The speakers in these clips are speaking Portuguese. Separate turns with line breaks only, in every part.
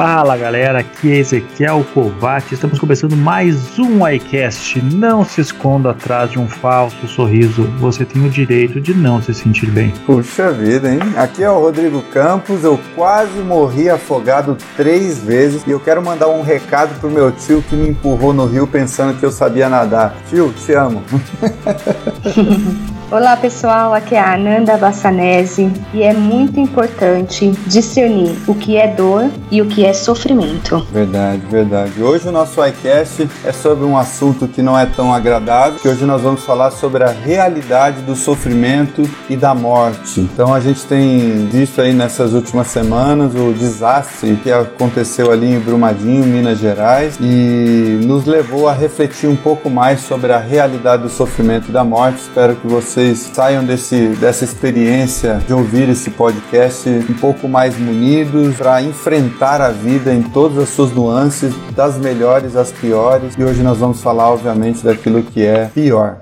Fala galera, aqui é Ezequiel Kovac. Estamos começando mais um iCast. Não se esconda atrás de um falso sorriso. Você tem o direito de não se sentir bem.
Puxa vida, hein? Aqui é o Rodrigo Campos. Eu quase morri afogado três vezes e eu quero mandar um recado pro meu tio que me empurrou no rio pensando que eu sabia nadar. Tio, te amo.
Olá pessoal, aqui é a Ananda Bassanese e é muito importante discernir o que é dor e o que é sofrimento.
Verdade, verdade. Hoje o nosso iCast é sobre um assunto que não é tão agradável, que hoje nós vamos falar sobre a realidade do sofrimento e da morte. Então a gente tem visto aí nessas últimas semanas o desastre que aconteceu ali em Brumadinho, Minas Gerais, e nos levou a refletir um pouco mais sobre a realidade do sofrimento e da morte. Espero que você vocês saiam desse, dessa experiência de ouvir esse podcast um pouco mais munidos para enfrentar a vida em todas as suas nuances, das melhores às piores. E hoje nós vamos falar, obviamente, daquilo que é pior.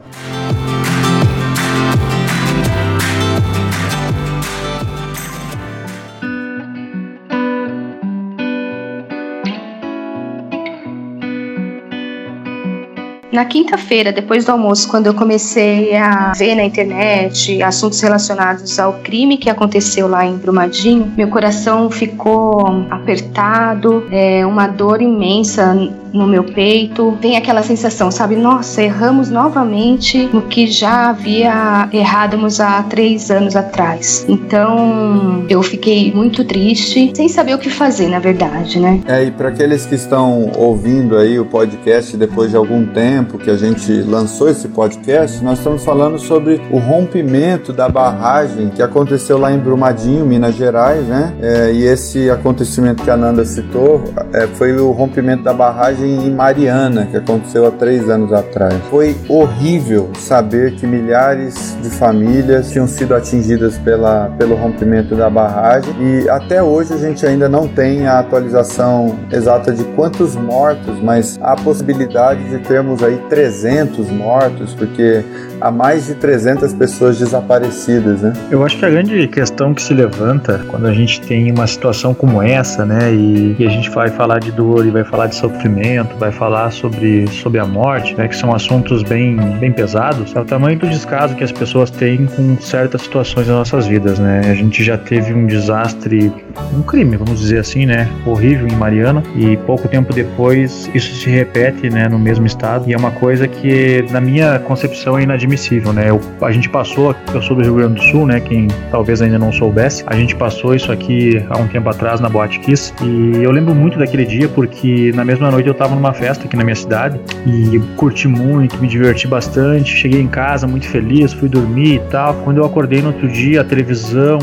Na quinta-feira, depois do almoço, quando eu comecei a ver na internet assuntos relacionados ao crime que aconteceu lá em Brumadinho, meu coração ficou apertado, é, uma dor imensa no meu peito. Vem aquela sensação, sabe? Nossa, erramos novamente no que já havia errádamos há três anos atrás. Então eu fiquei muito triste, sem saber o que fazer, na verdade, né?
É, e para aqueles que estão ouvindo aí o podcast depois de algum tempo que a gente lançou esse podcast, nós estamos falando sobre o rompimento da barragem que aconteceu lá em Brumadinho, Minas Gerais, né? É, e esse acontecimento que a Nanda citou é, foi o rompimento da barragem em Mariana, que aconteceu há três anos atrás. Foi horrível saber que milhares de famílias tinham sido atingidas pela, pelo rompimento da barragem e até hoje a gente ainda não tem a atualização exata de quantos mortos, mas há possibilidade de termos aí 300 mortos, porque há mais de 300 pessoas desaparecidas, né?
Eu acho que a grande questão que se levanta quando a gente tem uma situação como essa, né, e, e a gente vai falar de dor e vai falar de sofrimento, vai falar sobre, sobre a morte, né, que são assuntos bem, bem pesados, é o tamanho do descaso que as pessoas têm com certas situações nas nossas vidas, né? A gente já teve um desastre, um crime, vamos dizer assim, né, horrível em Mariana e pouco tempo depois isso se repete, né, no mesmo estado e é uma coisa que na minha concepção é inadmissível inadmissível, né? Eu, a gente passou, eu sou do Rio Grande do Sul, né? Quem talvez ainda não soubesse, a gente passou isso aqui há um tempo atrás na Boate Kiss e eu lembro muito daquele dia porque na mesma noite eu tava numa festa aqui na minha cidade e curti muito, me diverti bastante, cheguei em casa muito feliz, fui dormir e tal. Quando eu acordei no outro dia, a televisão,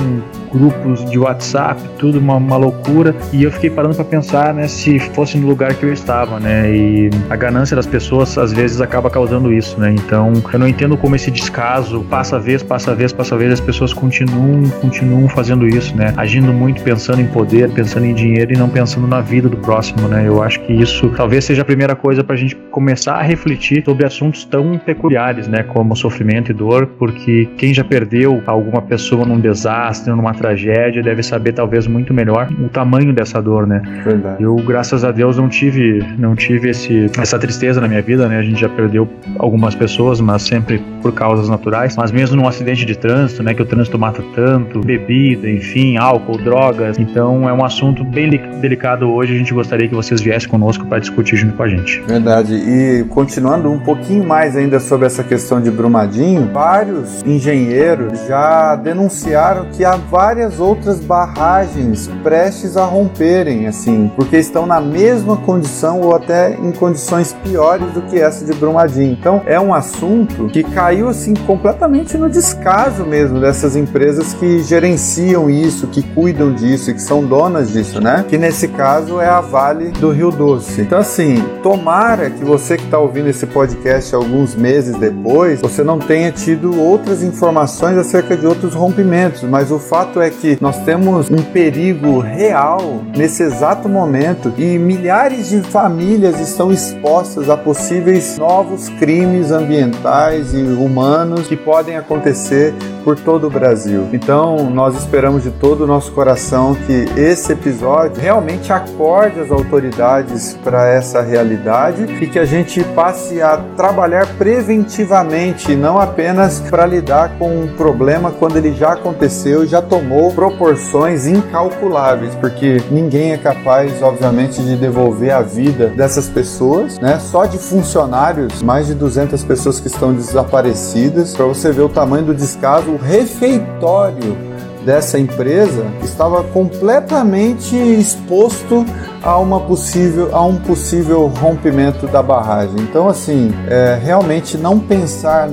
grupos de WhatsApp, tudo uma, uma loucura e eu fiquei parando para pensar, né, se fosse no lugar que eu estava, né? E a ganância das pessoas às vezes acaba causando isso, né? Então, eu não entendo como esse descaso passa vez, passa vez, passa vez, as pessoas continuam, continuam fazendo isso, né? Agindo muito pensando em poder, pensando em dinheiro e não pensando na vida do próximo, né? Eu acho que isso talvez seja a primeira coisa para a gente começar a refletir sobre assuntos tão peculiares, né? Como sofrimento e dor, porque quem já perdeu alguma pessoa num desastre, numa tragédia, deve saber talvez muito melhor o tamanho dessa dor, né? Verdade. Eu, graças a Deus, não tive, não tive esse, essa tristeza na minha vida, né? A gente já perdeu algumas pessoas, mas sempre por causas naturais, mas mesmo num acidente de trânsito, né, que o trânsito mata tanto, bebida, enfim, álcool, drogas. Então é um assunto bem delicado hoje. A gente gostaria que vocês viessem conosco para discutir junto com a gente.
Verdade. E continuando um pouquinho mais ainda sobre essa questão de Brumadinho, vários engenheiros já denunciaram que há várias outras barragens prestes a romperem, assim, porque estão na mesma condição ou até em condições piores do que essa de Brumadinho. Então é um assunto que caiu assim completamente no descaso mesmo dessas empresas que gerenciam isso, que cuidam disso e que são donas disso, né? Que nesse caso é a Vale do Rio Doce. Então assim, tomara que você que está ouvindo esse podcast alguns meses depois, você não tenha tido outras informações acerca de outros rompimentos, mas o fato é que nós temos um perigo real nesse exato momento e milhares de famílias estão expostas a possíveis novos crimes ambientais e humanos que podem acontecer por todo o Brasil. Então, nós esperamos de todo o nosso coração que esse episódio realmente acorde as autoridades para essa realidade e que a gente passe a trabalhar preventivamente, não apenas para lidar com um problema quando ele já aconteceu e já tomou proporções incalculáveis, porque ninguém é capaz, obviamente, de devolver a vida dessas pessoas, né? Só de funcionários, mais de 200 pessoas que estão desaparecidas, para você ver o tamanho do descaso o refeitório dessa empresa estava completamente exposto a uma possível a um possível rompimento da barragem. Então assim, é, realmente não pensar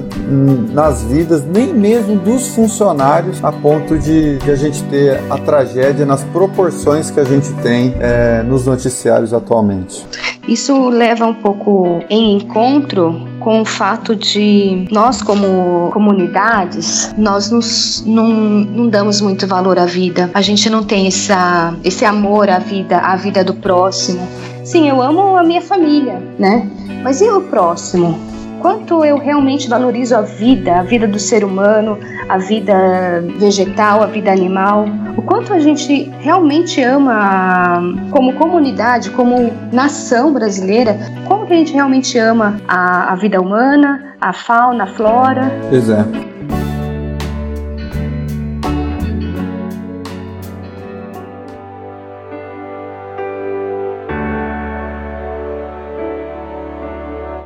nas vidas nem mesmo dos funcionários a ponto de, de a gente ter a tragédia nas proporções que a gente tem é, nos noticiários atualmente.
Isso leva um pouco em encontro com o fato de nós como comunidades nós nos, não, não damos muito valor à vida. A gente não tem essa, esse amor à vida à vida do próximo. Sim eu amo a minha família né? Mas e o próximo quanto eu realmente valorizo a vida, a vida do ser humano, a vida vegetal, a vida animal, o quanto a gente realmente ama como comunidade, como nação brasileira, como que a gente realmente ama a, a vida humana, a fauna, a flora.
Pois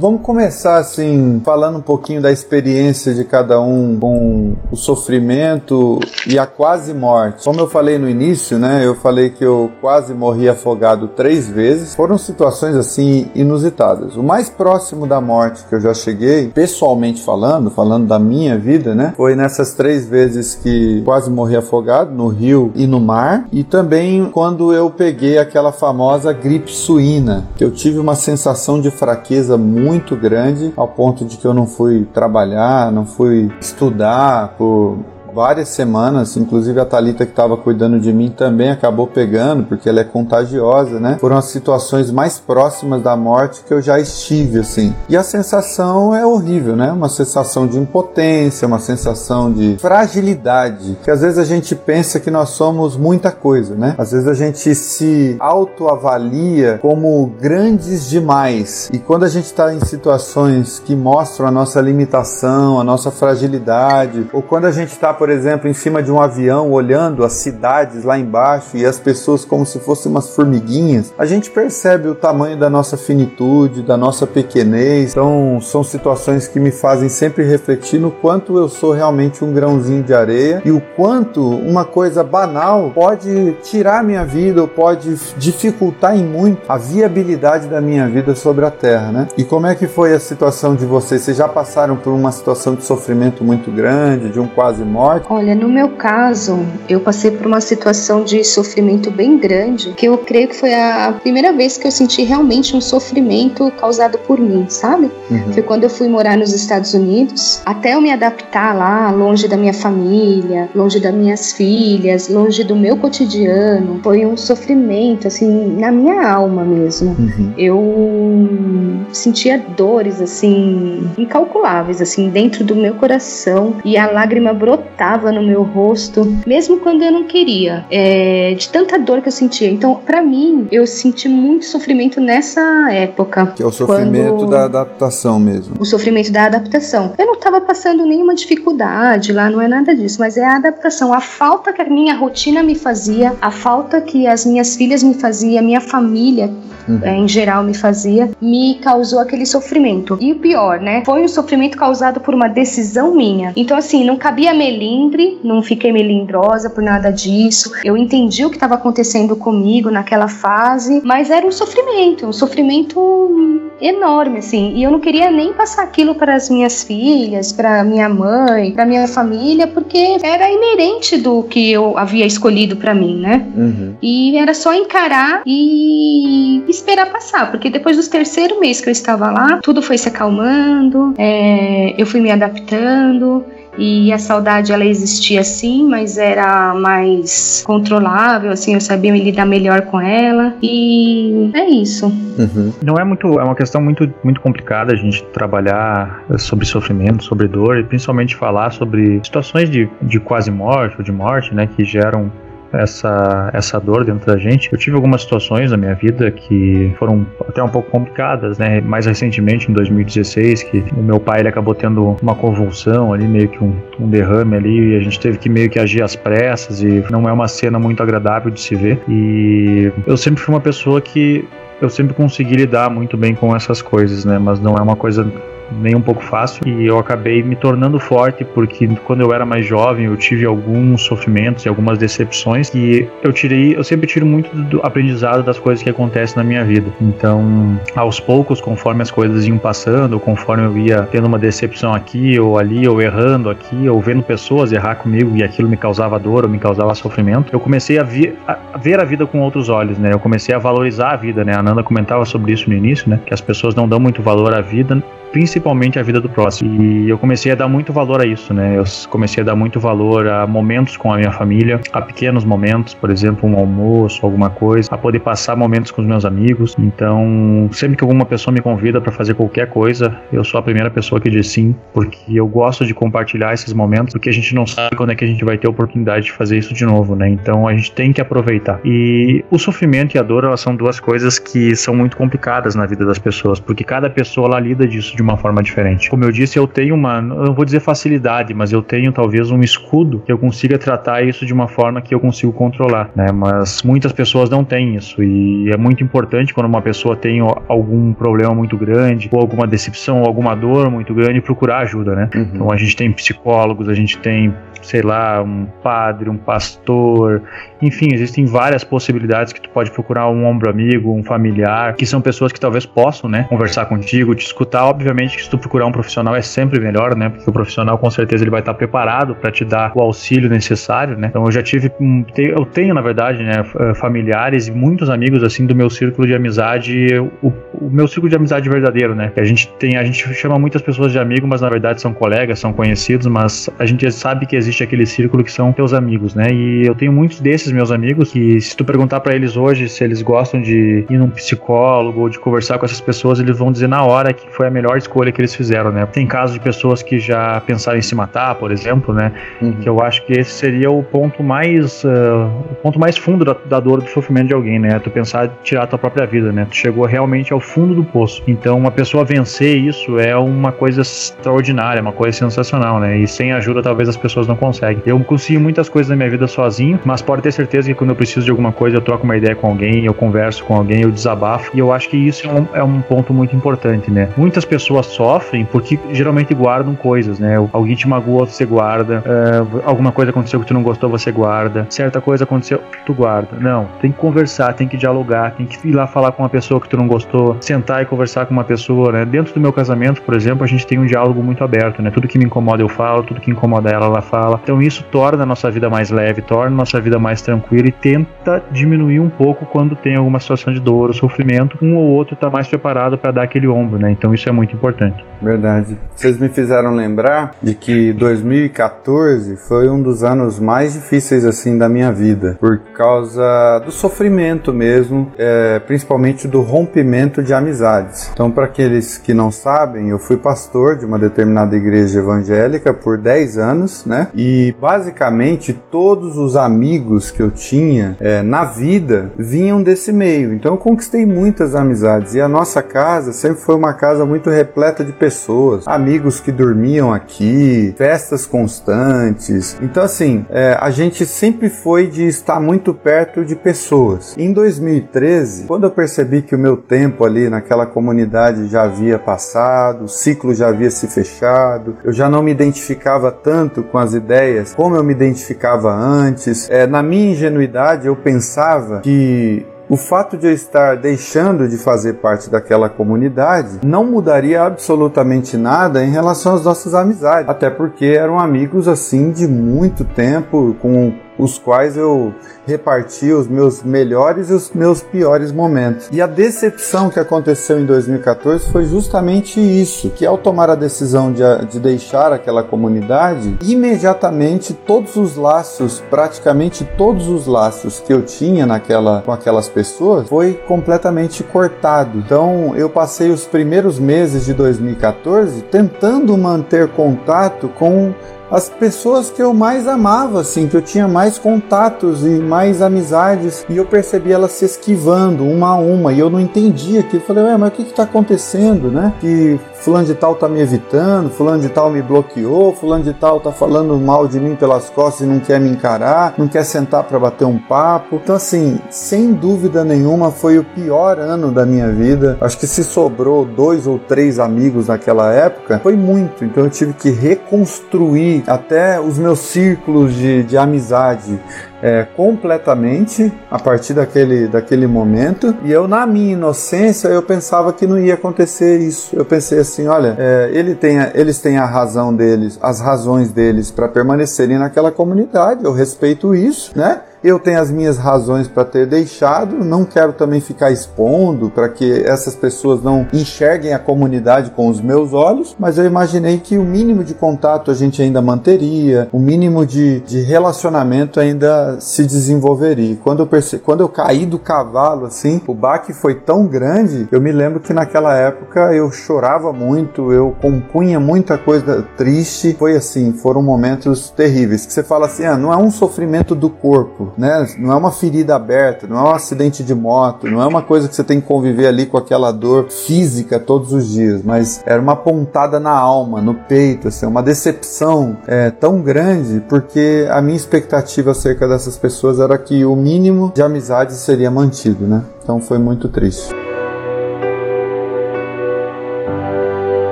Vamos começar assim, falando um pouquinho da experiência de cada um com o sofrimento e a quase morte. Como eu falei no início, né? Eu falei que eu quase morri afogado três vezes. Foram situações assim inusitadas. O mais próximo da morte que eu já cheguei, pessoalmente falando, falando da minha vida, né? Foi nessas três vezes que quase morri afogado no rio e no mar. E também quando eu peguei aquela famosa gripe suína, que eu tive uma sensação de fraqueza muito muito grande ao ponto de que eu não fui trabalhar, não fui estudar por várias semanas, inclusive a Talita que estava cuidando de mim também acabou pegando, porque ela é contagiosa, né? Foram as situações mais próximas da morte que eu já estive assim. E a sensação é horrível, né? Uma sensação de impotência, uma sensação de fragilidade, que às vezes a gente pensa que nós somos muita coisa, né? Às vezes a gente se autoavalia como grandes demais. E quando a gente está em situações que mostram a nossa limitação, a nossa fragilidade, ou quando a gente está por exemplo, em cima de um avião, olhando as cidades lá embaixo e as pessoas como se fossem umas formiguinhas, a gente percebe o tamanho da nossa finitude, da nossa pequenez. Então, são situações que me fazem sempre refletir no quanto eu sou realmente um grãozinho de areia e o quanto uma coisa banal pode tirar minha vida ou pode dificultar em muito a viabilidade da minha vida sobre a terra, né? E como é que foi a situação de vocês? Vocês já passaram por uma situação de sofrimento muito grande, de um quase morte? Morte?
Olha, no meu caso, eu passei por uma situação de sofrimento bem grande, que eu creio que foi a primeira vez que eu senti realmente um sofrimento causado por mim, sabe? Uhum. Foi quando eu fui morar nos Estados Unidos, até eu me adaptar lá, longe da minha família, longe das minhas filhas, longe do meu cotidiano. Foi um sofrimento, assim, na minha alma mesmo. Uhum. Eu sentia dores, assim, incalculáveis, assim, dentro do meu coração e a lágrima brotava brotava no meu rosto, mesmo quando eu não queria, é, de tanta dor que eu sentia. Então, para mim, eu senti muito sofrimento nessa época.
Que é o sofrimento quando... da adaptação mesmo.
O sofrimento da adaptação. Eu não estava passando nenhuma dificuldade lá, não é nada disso, mas é a adaptação, a falta que a minha rotina me fazia, a falta que as minhas filhas me faziam, a minha família uhum. é, em geral me fazia, me causou aquele sofrimento. E o pior, né? Foi um sofrimento causado por uma decisão minha. Então, assim, não cabia melindre, não fiquei melindrosa por nada disso. Eu entendi o que estava acontecendo comigo naquela fase, mas era um sofrimento, um sofrimento enorme, assim. E eu não queria nem passar aquilo para as minhas filhas, para minha mãe, para minha família, porque era inerente do que eu havia escolhido para mim, né? Uhum. E era só encarar e esperar passar, porque depois do terceiro mês que eu estava lá, tudo foi se acalmando, é, eu fui me adaptando. E a saudade ela existia sim, mas era mais controlável, assim, eu sabia me lidar melhor com ela e é isso.
Uhum. Não é muito, é uma questão muito, muito complicada a gente trabalhar sobre sofrimento, sobre dor e principalmente falar sobre situações de, de quase morte ou de morte, né, que geram essa, essa dor dentro da gente. Eu tive algumas situações na minha vida que foram até um pouco complicadas, né? Mais recentemente, em 2016, que o meu pai ele acabou tendo uma convulsão ali, meio que um, um derrame ali, e a gente teve que meio que agir às pressas, e não é uma cena muito agradável de se ver. E eu sempre fui uma pessoa que eu sempre consegui lidar muito bem com essas coisas, né? Mas não é uma coisa nem um pouco fácil e eu acabei me tornando forte porque quando eu era mais jovem eu tive alguns sofrimentos e algumas decepções e eu tirei, eu sempre tiro muito do aprendizado das coisas que acontecem na minha vida. Então, aos poucos, conforme as coisas iam passando, conforme eu ia tendo uma decepção aqui ou ali, ou errando aqui, ou vendo pessoas errar comigo e aquilo me causava dor ou me causava sofrimento, eu comecei a, vi, a ver a vida com outros olhos, né? Eu comecei a valorizar a vida, né? A Nanda comentava sobre isso no início, né? Que as pessoas não dão muito valor à vida principalmente a vida do próximo. E eu comecei a dar muito valor a isso, né? Eu comecei a dar muito valor a momentos com a minha família, a pequenos momentos, por exemplo, um almoço, alguma coisa, a poder passar momentos com os meus amigos. Então, sempre que alguma pessoa me convida para fazer qualquer coisa, eu sou a primeira pessoa que diz sim, porque eu gosto de compartilhar esses momentos, porque a gente não sabe quando é que a gente vai ter a oportunidade de fazer isso de novo, né? Então, a gente tem que aproveitar. E o sofrimento e a dor, elas são duas coisas que são muito complicadas na vida das pessoas, porque cada pessoa ela lida disso de uma forma diferente. Como eu disse, eu tenho uma, eu não vou dizer facilidade, mas eu tenho talvez um escudo que eu consiga tratar isso de uma forma que eu consigo controlar, né? Mas muitas pessoas não têm isso e é muito importante quando uma pessoa tem algum problema muito grande ou alguma decepção ou alguma dor muito grande procurar ajuda, né? Uhum. Então a gente tem psicólogos, a gente tem, sei lá, um padre, um pastor, enfim, existem várias possibilidades que tu pode procurar um ombro amigo, um familiar, que são pessoas que talvez possam, né, conversar contigo, te escutar, obviamente que se tu procurar um profissional é sempre melhor, né? Porque o profissional com certeza ele vai estar preparado para te dar o auxílio necessário, né? Então eu já tive, eu tenho na verdade, né, eh, familiares e muitos amigos assim do meu círculo de amizade, o, o meu círculo de amizade verdadeiro, né? Que a gente tem, a gente chama muitas pessoas de amigo, mas na verdade são colegas, são conhecidos, mas a gente sabe que existe aquele círculo que são teus amigos, né? E eu tenho muitos desses meus amigos que se tu perguntar para eles hoje se eles gostam de ir num psicólogo ou de conversar com essas pessoas, eles vão dizer na hora que foi a melhor escolha que eles fizeram, né? Tem casos de pessoas que já pensaram em se matar, por exemplo, né? Uhum. Que eu acho que esse seria o ponto mais uh, o ponto mais fundo da, da, dor do sofrimento de alguém, né? Tu pensar em tirar a tua própria vida, né? Tu chegou realmente ao fundo do poço. Então, uma pessoa vencer isso é uma coisa extraordinária, uma coisa sensacional, né? E sem ajuda talvez as pessoas não conseguem. Eu consegui muitas coisas na minha vida sozinho, mas pode ter certeza que quando eu preciso de alguma coisa, eu troco uma ideia com alguém, eu converso com alguém, eu desabafo. E eu acho que isso é um, é um ponto muito importante, né? Muitas pessoas pessoas sofrem porque geralmente guardam coisas, né? Alguém te magoou, você guarda. Uh, alguma coisa aconteceu que tu não gostou, você guarda. Certa coisa aconteceu, tu guarda. Não, tem que conversar, tem que dialogar, tem que ir lá falar com uma pessoa que tu não gostou, sentar e conversar com uma pessoa, né? Dentro do meu casamento, por exemplo, a gente tem um diálogo muito aberto, né? Tudo que me incomoda eu falo, tudo que incomoda ela, ela fala. Então isso torna a nossa vida mais leve, torna a nossa vida mais tranquila e tenta diminuir um pouco quando tem alguma situação de dor ou sofrimento. Um ou outro tá mais preparado para dar aquele ombro, né? Então isso é muito importante importante.
Verdade. Vocês me fizeram lembrar de que 2014 foi um dos anos mais difíceis assim da minha vida, por causa do sofrimento mesmo, é, principalmente do rompimento de amizades. Então, para aqueles que não sabem, eu fui pastor de uma determinada igreja evangélica por 10 anos, né? E basicamente todos os amigos que eu tinha é, na vida vinham desse meio. Então, eu conquistei muitas amizades e a nossa casa sempre foi uma casa muito repleta de pessoas, amigos que dormiam aqui, festas constantes. Então, assim, é, a gente sempre foi de estar muito perto de pessoas. Em 2013, quando eu percebi que o meu tempo ali naquela comunidade já havia passado, o ciclo já havia se fechado, eu já não me identificava tanto com as ideias como eu me identificava antes. É, na minha ingenuidade, eu pensava que o fato de eu estar deixando de fazer parte daquela comunidade não mudaria absolutamente nada em relação às nossas amizades, até porque eram amigos assim de muito tempo, com os quais eu reparti os meus melhores e os meus piores momentos. E a decepção que aconteceu em 2014 foi justamente isso, que ao tomar a decisão de, de deixar aquela comunidade, imediatamente todos os laços, praticamente todos os laços que eu tinha naquela com aquelas pessoas foi completamente cortado. Então eu passei os primeiros meses de 2014 tentando manter contato com as pessoas que eu mais amava, assim, que eu tinha mais contatos e mais amizades, e eu percebi elas se esquivando uma a uma, e eu não entendia aquilo. Falei, ué, mas o que está acontecendo, né? Que fulano de tal tá me evitando, fulano de tal me bloqueou, fulano de tal tá falando mal de mim pelas costas e não quer me encarar, não quer sentar para bater um papo. Então, assim, sem dúvida nenhuma, foi o pior ano da minha vida. Acho que se sobrou dois ou três amigos naquela época, foi muito. Então, eu tive que reconstruir até os meus círculos de, de amizade é, completamente a partir daquele, daquele momento. E eu, na minha inocência, eu pensava que não ia acontecer isso. Eu pensei assim, olha, é, ele tem a, eles têm a razão deles, as razões deles para permanecerem naquela comunidade. Eu respeito isso, né? Eu tenho as minhas razões para ter deixado, não quero também ficar expondo para que essas pessoas não enxerguem a comunidade com os meus olhos, mas eu imaginei que o mínimo de contato a gente ainda manteria, o mínimo de, de relacionamento ainda se desenvolveria. Quando eu, perce... Quando eu caí do cavalo, assim, o baque foi tão grande, eu me lembro que naquela época eu chorava muito, eu compunha muita coisa triste. Foi assim, foram momentos terríveis. Que você fala assim, ah, não é um sofrimento do corpo, né? Não é uma ferida aberta, não é um acidente de moto, não é uma coisa que você tem que conviver ali com aquela dor física todos os dias, mas era uma pontada na alma, no peito, assim, uma decepção é, tão grande, porque a minha expectativa acerca dessas pessoas era que o mínimo de amizade seria mantido, né? Então foi muito triste.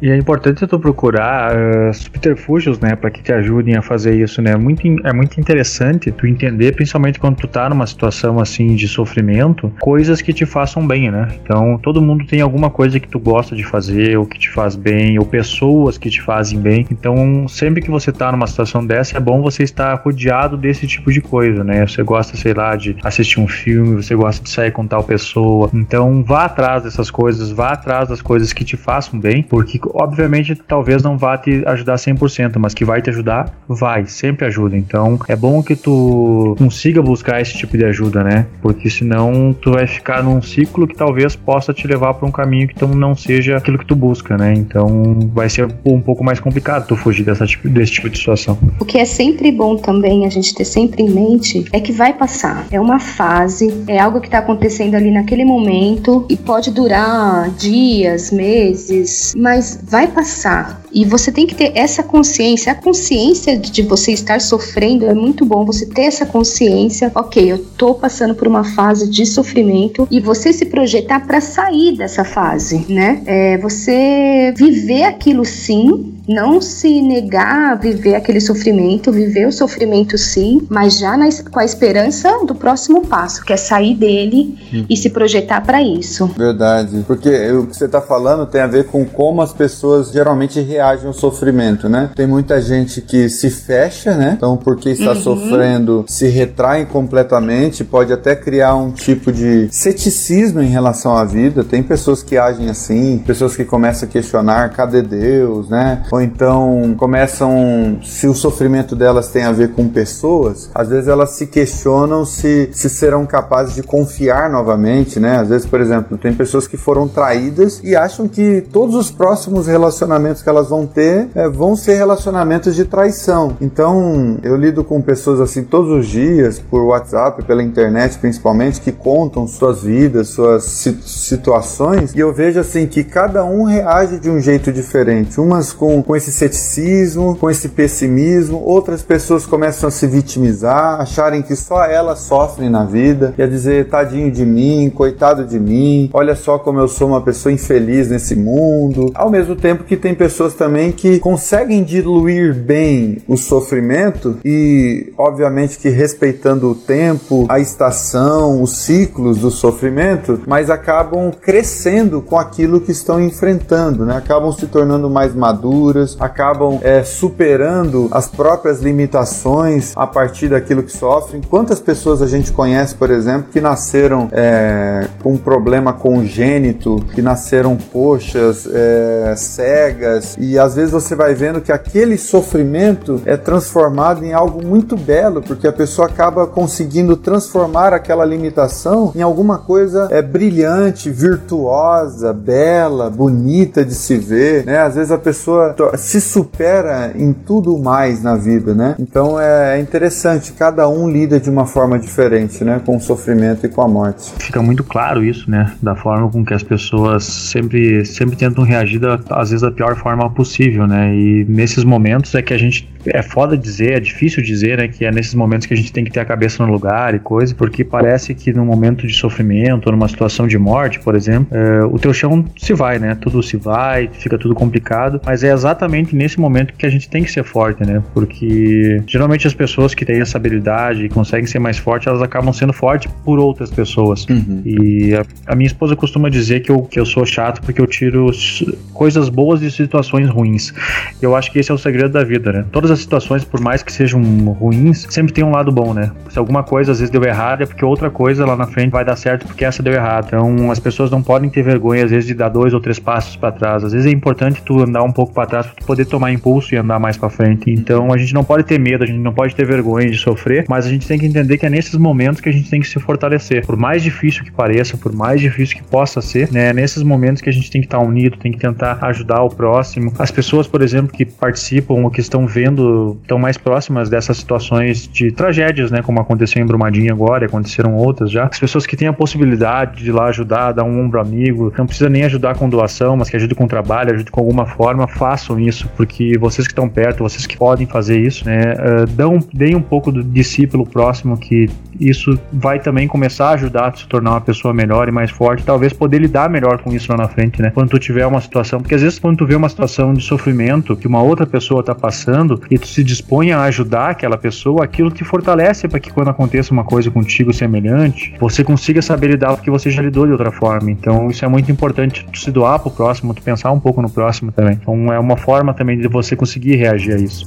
E é importante tu procurar uh, subterfúgios, né, para que te ajudem a fazer isso, né? É muito, é muito interessante tu entender, principalmente quando tu tá numa situação assim de sofrimento, coisas que te façam bem, né? Então, todo mundo tem alguma coisa que tu gosta de fazer, ou que te faz bem, ou pessoas que te fazem bem. Então, sempre que você tá numa situação dessa, é bom você estar rodeado desse tipo de coisa, né? Você gosta, sei lá, de assistir um filme, você gosta de sair com tal pessoa. Então, vá atrás dessas coisas, vá atrás das coisas que te façam bem, porque obviamente talvez não vá te ajudar 100%, mas que vai te ajudar, vai, sempre ajuda. Então é bom que tu consiga buscar esse tipo de ajuda, né? Porque senão tu vai ficar num ciclo que talvez possa te levar para um caminho que então não seja aquilo que tu busca, né? Então vai ser um pouco mais complicado tu fugir dessa tipo, desse tipo de situação.
O que é sempre bom também a gente ter sempre em mente é que vai passar. É uma fase, é algo que está acontecendo ali naquele momento e pode durar dias, meses, vai passar. E você tem que ter essa consciência. A consciência de você estar sofrendo é muito bom. Você ter essa consciência, ok, eu tô passando por uma fase de sofrimento e você se projetar para sair dessa fase, né? É você viver aquilo sim, não se negar a viver aquele sofrimento, viver o sofrimento sim, mas já na, com a esperança do próximo passo, que é sair dele hum. e se projetar para isso.
Verdade, porque o que você está falando tem a ver com como as pessoas geralmente reagem ao sofrimento, né? Tem muita gente que se fecha, né? Então, porque está uhum. sofrendo, se retrai completamente, pode até criar um tipo de ceticismo em relação à vida. Tem pessoas que agem assim, pessoas que começam a questionar cadê Deus, né? Ou então começam, se o sofrimento delas tem a ver com pessoas, às vezes elas se questionam se, se serão capazes de confiar novamente, né? Às vezes, por exemplo, tem pessoas que foram traídas e acham que todos os próximos relacionamentos que elas vão ter é, vão ser relacionamentos de traição. Então, eu lido com pessoas assim todos os dias, por WhatsApp, pela internet principalmente, que contam suas vidas, suas situações, e eu vejo assim que cada um reage de um jeito diferente. Umas com com esse ceticismo, com esse pessimismo. Outras pessoas começam a se vitimizar, acharem que só elas sofrem na vida, quer dizer, tadinho de mim, coitado de mim, olha só como eu sou uma pessoa infeliz nesse mundo. Ao mesmo tempo que tem pessoas também que conseguem diluir bem o sofrimento e, obviamente, que respeitando o tempo, a estação, os ciclos do sofrimento, mas acabam crescendo com aquilo que estão enfrentando, né? Acabam se tornando mais maduras, acabam é, superando as próprias limitações a partir daquilo que sofrem. Quantas pessoas a gente conhece, por exemplo, que nasceram é, com um problema congênito, que nasceram coxas, é, cegas, e às vezes você vai vendo que aquele sofrimento é transformado em algo muito belo, porque a pessoa acaba conseguindo transformar aquela limitação em alguma coisa é, brilhante, virtuosa, bela, bonita de se ver, né? Às vezes a pessoa se supera em tudo mais na vida, né? Então é interessante, cada um lida de uma forma diferente, né? Com o sofrimento e com a morte.
Fica muito claro isso, né? Da forma com que as pessoas sempre, sempre tentam reagir, da, às vezes, da pior forma possível, né? E nesses momentos é que a gente é foda dizer, é difícil dizer, né, que é nesses momentos que a gente tem que ter a cabeça no lugar e coisa, porque parece que num momento de sofrimento, numa situação de morte, por exemplo, é, o teu chão se vai, né, tudo se vai, fica tudo complicado, mas é exatamente nesse momento que a gente tem que ser forte, né, porque geralmente as pessoas que têm essa habilidade e conseguem ser mais fortes, elas acabam sendo fortes por outras pessoas. Uhum. E a, a, minha esposa costuma dizer que eu, que eu sou chato porque eu tiro coisas boas de situações ruins. Eu acho que esse é o segredo da vida, né? Todas as situações, por mais que sejam ruins, sempre tem um lado bom, né? Se alguma coisa às vezes deu errado, é porque outra coisa lá na frente vai dar certo porque essa deu errado. Então as pessoas não podem ter vergonha, às vezes, de dar dois ou três passos para trás. Às vezes é importante tu andar um pouco para trás para poder tomar impulso e andar mais para frente. Então a gente não pode ter medo, a gente não pode ter vergonha de sofrer, mas a gente tem que entender que é nesses momentos que a gente tem que se fortalecer. Por mais difícil que pareça, por mais difícil que possa ser, né? É nesses momentos que a gente tem que estar unido, tem que tentar ajudar o próximo. As pessoas, por exemplo, que participam ou que estão vendo estão mais próximas dessas situações de tragédias, né? Como aconteceu em Brumadinho agora, aconteceram outras já. As pessoas que têm a possibilidade de ir lá ajudar, dar um ombro amigo, não precisa nem ajudar com doação, mas que ajude com trabalho, ajude com alguma forma, façam isso, porque vocês que estão perto, vocês que podem fazer isso, né? Uh, dão, deem um pouco do discípulo próximo que isso vai também começar a ajudar a se tornar uma pessoa melhor e mais forte, talvez poder lidar melhor com isso lá na frente, né? Quando tu tiver uma situação, porque às vezes quando tu vê uma situação de sofrimento que uma outra pessoa tá passando e tu se dispõe a ajudar aquela pessoa, aquilo te fortalece para que quando aconteça uma coisa contigo semelhante, você consiga saber lidar porque você já lidou de outra forma. Então isso é muito importante, tu se doar pro próximo, tu pensar um pouco no próximo também. Então é uma forma também de você conseguir reagir a isso.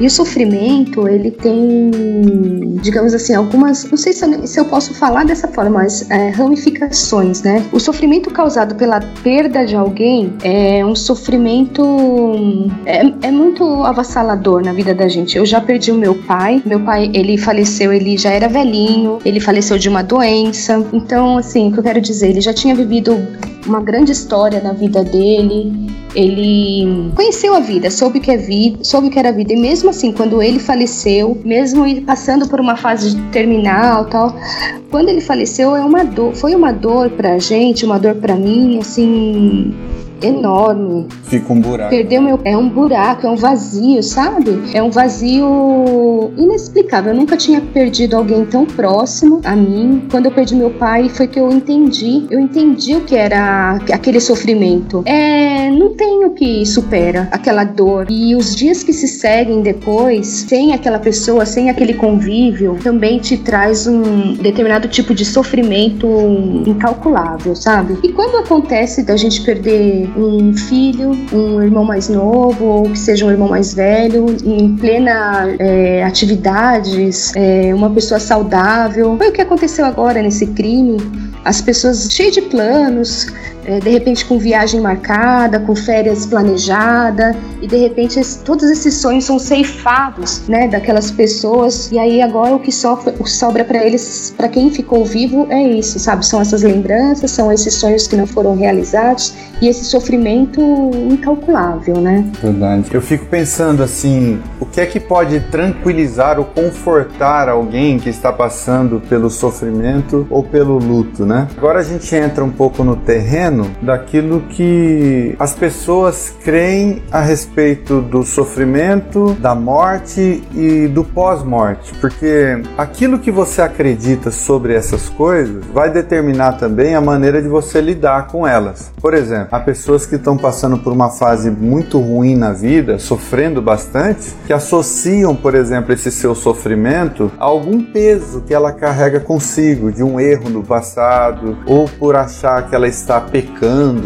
E o sofrimento, ele tem, digamos assim, algumas, não sei se eu, posso falar dessa forma, mas é, ramificações, né? O sofrimento causado pela perda de alguém é um sofrimento, é, é muito avassalador na vida da gente. Eu já perdi o meu pai, meu pai, ele faleceu, ele já era velhinho, ele faleceu de uma doença. Então, assim, o que eu quero dizer, ele já tinha vivido uma grande história na vida dele. Ele conheceu a vida, soube que é vida, soube que era vida e mesmo assim, quando ele faleceu, mesmo passando por uma fase terminal, tal, quando ele faleceu é uma dor, foi uma dor pra gente, uma dor pra mim, assim, enorme.
Fica um buraco.
Perdeu meu. É um buraco, é um vazio, sabe? É um vazio inexplicável. Eu nunca tinha perdido alguém tão próximo a mim. Quando eu perdi meu pai, foi que eu entendi. Eu entendi o que era aquele sofrimento. É. Não tem o que supera aquela dor. E os dias que se seguem depois, sem aquela pessoa, sem aquele convívio, também te traz um determinado tipo de sofrimento incalculável, sabe? E quando acontece da gente perder um filho, um irmão mais novo ou que seja um irmão mais velho, em plena é, atividades, é, uma pessoa saudável. Foi o que aconteceu agora nesse crime. As pessoas cheias de planos, de repente com viagem marcada, com férias planejada, e de repente todos esses sonhos são ceifados, né, daquelas pessoas. E aí agora o que sofre, o sobra para eles, para quem ficou vivo, é isso, sabe? São essas lembranças, são esses sonhos que não foram realizados e esse sofrimento incalculável, né?
Verdade. Eu fico pensando assim, o que é que pode tranquilizar ou confortar alguém que está passando pelo sofrimento ou pelo luto, né? Agora a gente entra um pouco no terreno daquilo que as pessoas creem a respeito do sofrimento, da morte e do pós-morte, porque aquilo que você acredita sobre essas coisas vai determinar também a maneira de você lidar com elas. Por exemplo, há pessoas que estão passando por uma fase muito ruim na vida, sofrendo bastante, que associam, por exemplo, esse seu sofrimento a algum peso que ela carrega consigo, de um erro no passado, ou por achar que ela está pecando,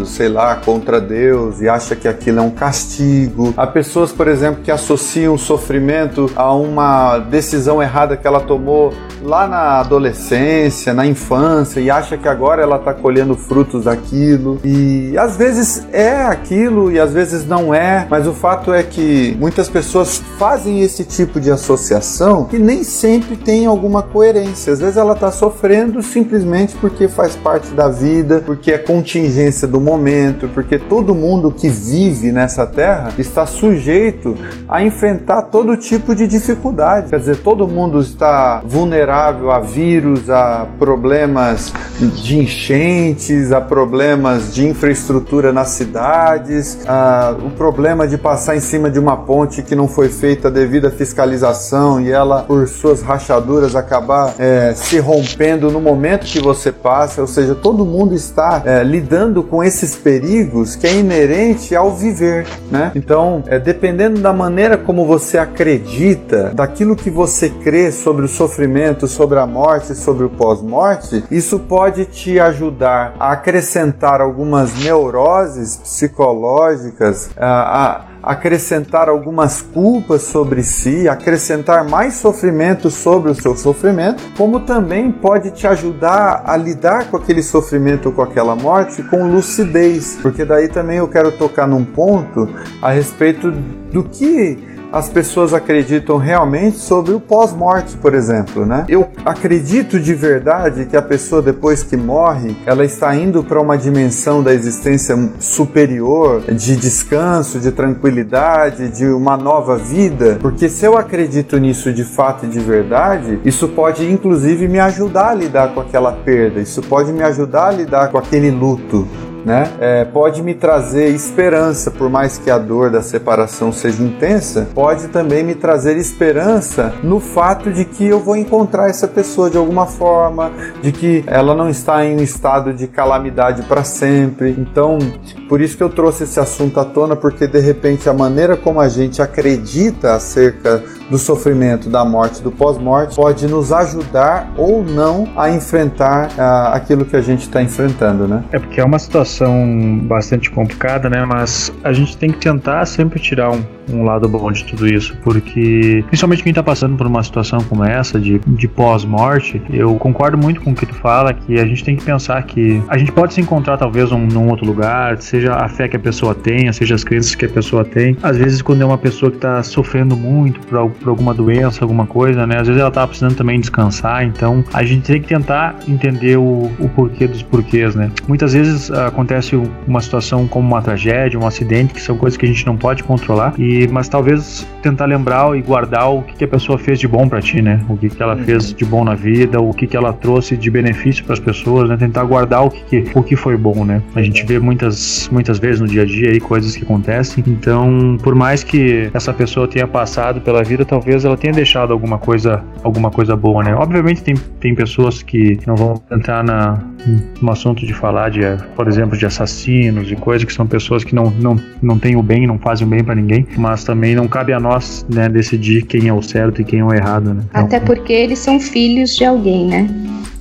sei lá, contra Deus e acha que aquilo é um castigo. Há pessoas, por exemplo, que associam o sofrimento a uma decisão errada que ela tomou lá na adolescência, na infância e acha que agora ela está colhendo frutos daquilo. E às vezes é aquilo e às vezes não é, mas o fato é que muitas pessoas fazem esse tipo de associação que nem sempre tem alguma coerência. Às vezes ela está sofrendo simplesmente porque faz parte da vida, porque é contingência do momento, porque todo mundo que vive nessa terra está sujeito a enfrentar todo tipo de dificuldade. Quer dizer, todo mundo está vulnerável a vírus, a problemas de enchentes, a problemas de infraestrutura nas cidades, a, o problema de passar em cima de uma ponte que não foi feita devido à fiscalização e ela, por suas rachaduras, acabar é, se rompendo no momento que você passa. Ou seja, todo mundo está é, lidando com esses perigos que é inerente ao viver, né? Então, é, dependendo da maneira como você acredita, daquilo que você crê sobre o sofrimento, sobre a morte, sobre o pós-morte, isso pode te ajudar a acrescentar algumas neuroses psicológicas, a, a acrescentar algumas culpas sobre si, acrescentar mais sofrimento sobre o seu sofrimento, como também pode te ajudar a lidar com aquele sofrimento, com aquela morte, com lucidez, porque daí também eu quero tocar num ponto a respeito do que as pessoas acreditam realmente sobre o pós-morte, por exemplo, né? Eu acredito de verdade que a pessoa depois que morre, ela está indo para uma dimensão da existência superior, de descanso, de tranquilidade, de uma nova vida, porque se eu acredito nisso de fato e de verdade, isso pode inclusive me ajudar a lidar com aquela perda, isso pode me ajudar a lidar com aquele luto né? É, pode me trazer esperança, por mais que a dor da separação seja intensa, pode também me trazer esperança no fato de que eu vou encontrar essa pessoa de alguma forma, de que ela não está em um estado de calamidade para sempre. Então, por isso que eu trouxe esse assunto à tona, porque de repente a maneira como a gente acredita acerca do sofrimento, da morte, do pós-morte, pode nos ajudar ou não a enfrentar uh, aquilo que a gente está enfrentando, né?
É porque é uma situação bastante complicada, né? Mas a gente tem que tentar sempre tirar um, um lado bom de tudo isso, porque principalmente quem está passando por uma situação como essa de, de pós-morte, eu concordo muito com o que tu fala, que a gente tem que pensar que a gente pode se encontrar talvez um, num outro lugar, seja a fé que a pessoa tenha, seja as crenças que a pessoa tem. Às vezes quando é uma pessoa que está sofrendo muito por por alguma doença, alguma coisa, né? Às vezes ela tá precisando também descansar, então a gente tem que tentar entender o, o porquê dos porquês, né? Muitas vezes uh, acontece uma situação como uma tragédia, um acidente, que são coisas que a gente não pode controlar, e mas talvez tentar lembrar e guardar o que, que a pessoa fez de bom para ti, né? O que, que ela uhum. fez de bom na vida, o que, que ela trouxe de benefício para as pessoas, né? Tentar guardar o que, que, o que foi bom, né? A gente vê muitas, muitas vezes no dia a dia aí coisas que acontecem, então por mais que essa pessoa tenha passado pela vida, talvez ela tenha deixado alguma coisa, alguma coisa boa, né? Obviamente tem, tem pessoas que não vão entrar na, no assunto de falar de, por exemplo, de assassinos e coisas que são pessoas que não, não, não têm o bem, não fazem o bem para ninguém, mas também não cabe a nós, né, decidir quem é o certo e quem é o errado, né?
Até porque eles são filhos de alguém, né?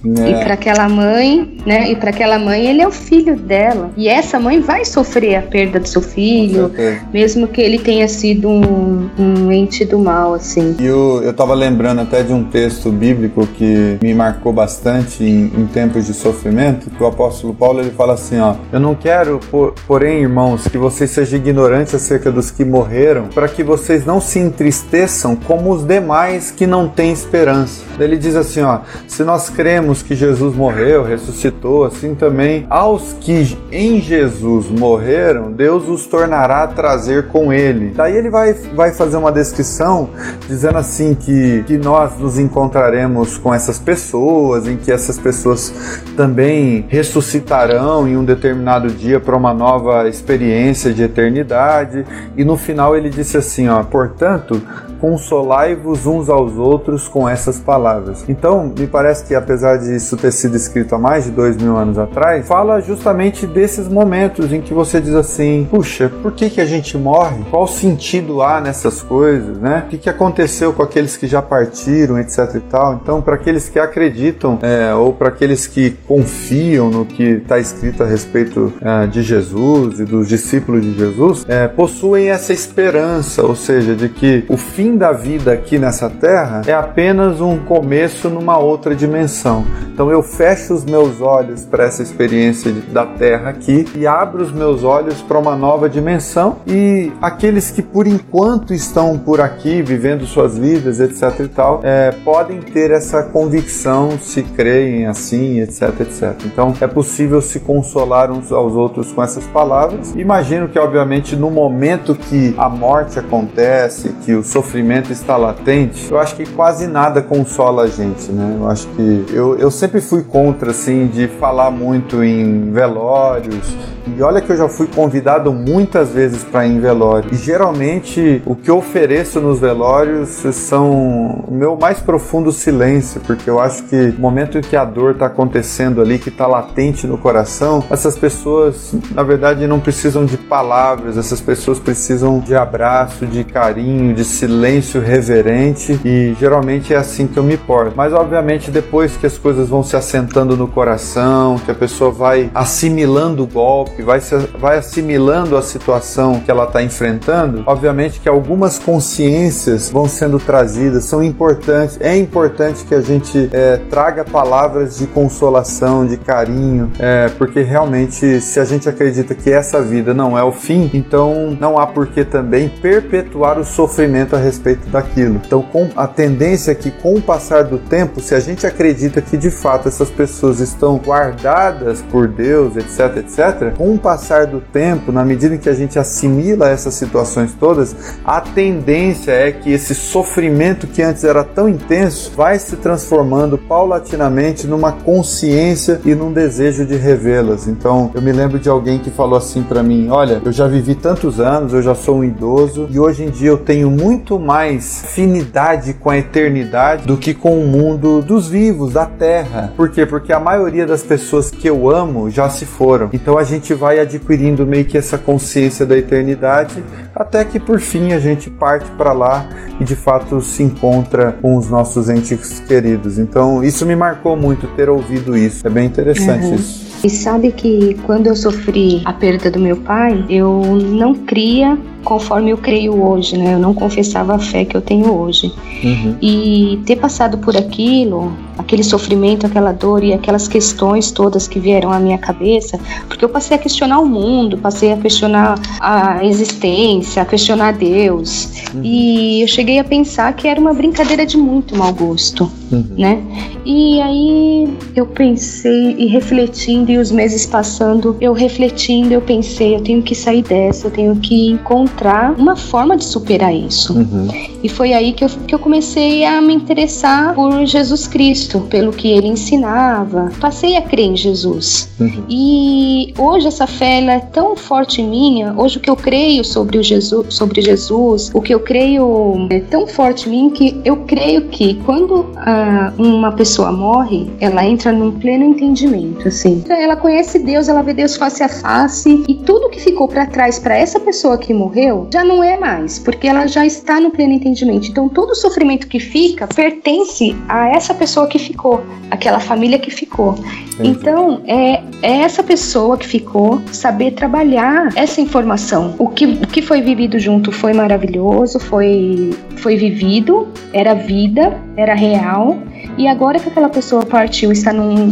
É. E para aquela mãe, né? E para aquela mãe, ele é o filho dela. E essa mãe vai sofrer a perda do seu filho, mesmo que ele tenha sido um, um ente do mal, assim.
E eu, eu tava lembrando até de um texto bíblico que me marcou bastante em, em tempos de sofrimento, que o apóstolo Paulo ele fala assim, ó, eu não quero, por, porém, irmãos, que vocês sejam ignorantes acerca dos que morreram, para que vocês não se entristeçam como os demais que não têm esperança. Ele diz assim, ó, se nós cremos que Jesus morreu, ressuscitou, assim também aos que em Jesus morreram, Deus os tornará a trazer com ele. Daí ele vai, vai fazer uma descrição dizendo assim que, que nós nos encontraremos com essas pessoas, em que essas pessoas também ressuscitarão em um determinado dia para uma nova experiência de eternidade. E no final ele disse assim, ó, portanto, consolai-vos uns aos outros com essas palavras. Então, me parece que apesar de isso ter sido escrito há mais de dois mil anos atrás, fala justamente desses momentos em que você diz assim: puxa, por que, que a gente morre? Qual sentido há nessas coisas, né? O que, que aconteceu com aqueles que já partiram, etc e tal? Então, para aqueles que acreditam é, ou para aqueles que confiam no que está escrito a respeito é, de Jesus e dos discípulos de Jesus, é, possuem essa esperança, ou seja, de que o fim fim da vida aqui nessa terra é apenas um começo numa outra dimensão. Então eu fecho os meus olhos para essa experiência da terra aqui e abro os meus olhos para uma nova dimensão e aqueles que por enquanto estão por aqui vivendo suas vidas, etc e tal, é, podem ter essa convicção se creem assim, etc, etc. Então é possível se consolar uns aos outros com essas palavras. Imagino que obviamente no momento que a morte acontece, que o sofrimento sofrimento está latente, eu acho que quase nada consola a gente, né? Eu acho que eu, eu sempre fui contra, assim, de falar muito em velórios. E olha que eu já fui convidado muitas vezes para ir em velório. E geralmente o que eu ofereço nos velórios são o meu mais profundo silêncio, porque eu acho que no momento em que a dor está acontecendo ali, que está latente no coração, essas pessoas, na verdade, não precisam de palavras, essas pessoas precisam de abraço, de carinho, de silêncio silêncio reverente e geralmente é assim que eu me porto. Mas obviamente depois que as coisas vão se assentando no coração, que a pessoa vai assimilando o golpe, vai, se, vai assimilando a situação que ela está enfrentando, obviamente que algumas consciências vão sendo trazidas, são importantes. É importante que a gente é, traga palavras de consolação, de carinho, é, porque realmente se a gente acredita que essa vida não é o fim, então não há por que também perpetuar o sofrimento a respeito daquilo. Então, com a tendência é que com o passar do tempo, se a gente acredita que de fato essas pessoas estão guardadas por Deus, etc, etc, com o passar do tempo, na medida em que a gente assimila essas situações todas, a tendência é que esse sofrimento que antes era tão intenso vai se transformando paulatinamente numa consciência e num desejo de revê-las. Então, eu me lembro de alguém que falou assim para mim: "Olha, eu já vivi tantos anos, eu já sou um idoso e hoje em dia eu tenho muito mais afinidade com a eternidade do que com o mundo dos vivos, da terra. Por quê? Porque a maioria das pessoas que eu amo já se foram. Então a gente vai adquirindo meio que essa consciência da eternidade até que por fim a gente parte para lá e de fato se encontra com os nossos entes queridos. Então isso me marcou muito ter ouvido isso. É bem interessante uhum. isso.
E sabe que quando eu sofri a perda do meu pai, eu não cria conforme eu creio hoje, né? Eu não confessava a fé que eu tenho hoje. Uhum. E ter passado por aquilo, aquele sofrimento, aquela dor e aquelas questões todas que vieram à minha cabeça, porque eu passei a questionar o mundo, passei a questionar a existência, a questionar Deus. Uhum. E eu cheguei a pensar que era uma brincadeira de muito mau gosto, uhum. né? E aí eu pensei e refletindo e os meses passando, eu refletindo, eu pensei, eu tenho que sair dessa, eu tenho que encontrar uma forma de superar isso. Uhum. E foi aí que eu, que eu comecei a me interessar por Jesus Cristo, pelo que ele ensinava. Passei a crer em Jesus. Uhum. E hoje essa fé é tão forte em minha, hoje o que eu creio sobre, o Jesus, sobre Jesus, o que eu creio é tão forte em mim que eu creio que quando a uma, uma pessoa morre, ela entra num pleno entendimento, assim. Então, ela conhece Deus, ela vê Deus face a face e tudo que ficou para trás para essa pessoa que morreu já não é mais, porque ela já está no pleno entendimento. Então, todo o sofrimento que fica pertence a essa pessoa que ficou, aquela família que ficou. Entendi. Então, é, é essa pessoa que ficou saber trabalhar essa informação. O que, o que foi vivido junto foi maravilhoso, foi, foi vivido, era vida, era real. E agora que aquela pessoa partiu, está num,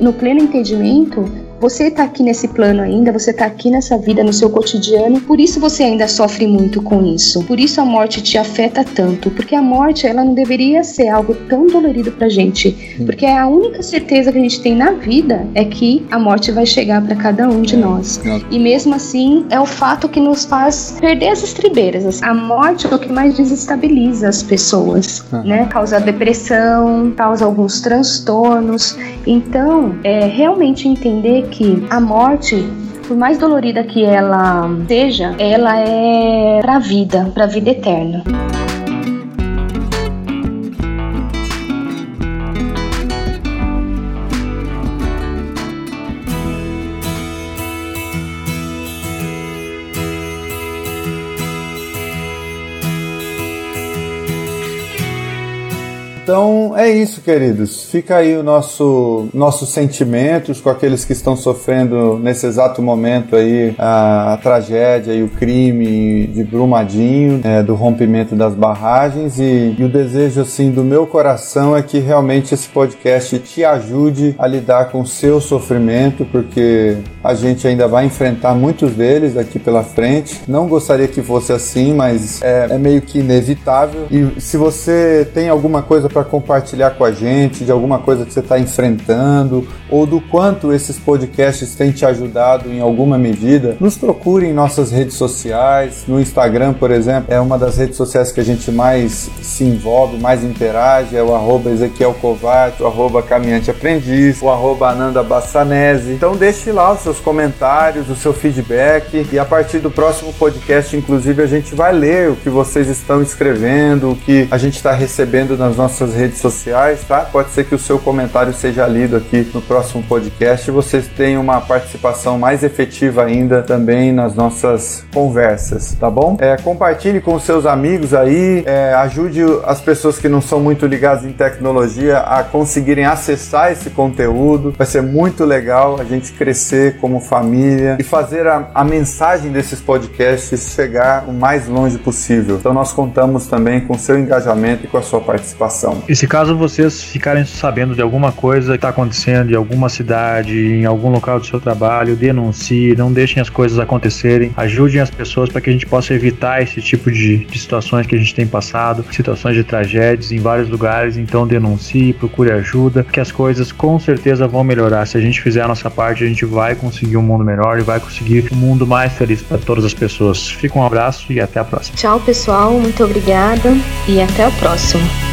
no pleno entendimento, você está aqui nesse plano ainda, você está aqui nessa vida, no seu cotidiano, por isso você ainda sofre muito com isso. Por isso a morte te afeta tanto, porque a morte ela não deveria ser algo tão dolorido pra gente, porque a única certeza que a gente tem na vida é que a morte vai chegar para cada um de nós. E mesmo assim, é o fato que nos faz perder as estribeiras. A morte é o que mais desestabiliza as pessoas, né? Causa depressão, causa alguns transtornos. Então, é realmente entender que a morte por mais dolorida que ela seja, ela é para a vida, para a vida eterna.
Então é isso, queridos. Fica aí o nosso nossos sentimentos com aqueles que estão sofrendo nesse exato momento aí a, a tragédia e o crime de Brumadinho, é, do rompimento das barragens e, e, o desejo assim do meu coração é que realmente esse podcast te ajude a lidar com o seu sofrimento, porque a gente ainda vai enfrentar muitos deles daqui pela frente. Não gostaria que fosse assim, mas é, é meio que inevitável. E se você tem alguma coisa para para compartilhar com a gente de alguma coisa que você está enfrentando ou do quanto esses podcasts têm te ajudado em alguma medida, nos procure em nossas redes sociais. No Instagram, por exemplo, é uma das redes sociais que a gente mais se envolve, mais interage, é o arroba Ezequiel o arroba Caminhante Aprendiz, o arroba Ananda Bassanese. Então deixe lá os seus comentários, o seu feedback e a partir do próximo podcast, inclusive, a gente vai ler o que vocês estão escrevendo, o que a gente está recebendo nas nossas nossas redes sociais, tá? Pode ser que o seu comentário seja lido aqui no próximo podcast e vocês tenham uma participação mais efetiva ainda também nas nossas conversas, tá bom? É, compartilhe com seus amigos aí, é, ajude as pessoas que não são muito ligadas em tecnologia a conseguirem acessar esse conteúdo. Vai ser muito legal a gente crescer como família e fazer a, a mensagem desses podcasts chegar o mais longe possível. Então nós contamos também com seu engajamento e com a sua participação.
E se caso vocês ficarem sabendo de alguma coisa que está acontecendo em alguma cidade, em algum local do seu trabalho, denuncie, não deixem as coisas acontecerem, ajudem as pessoas para que a gente possa evitar esse tipo de, de, situações que a gente tem passado, situações de tragédias em vários lugares. Então denuncie, procure ajuda, que as coisas com certeza vão melhorar. Se a gente fizer a nossa parte, a gente vai conseguir um mundo melhor e vai conseguir um mundo mais feliz para todas as pessoas. Fica um abraço e até a próxima.
Tchau, pessoal. Muito obrigada e até a próxima.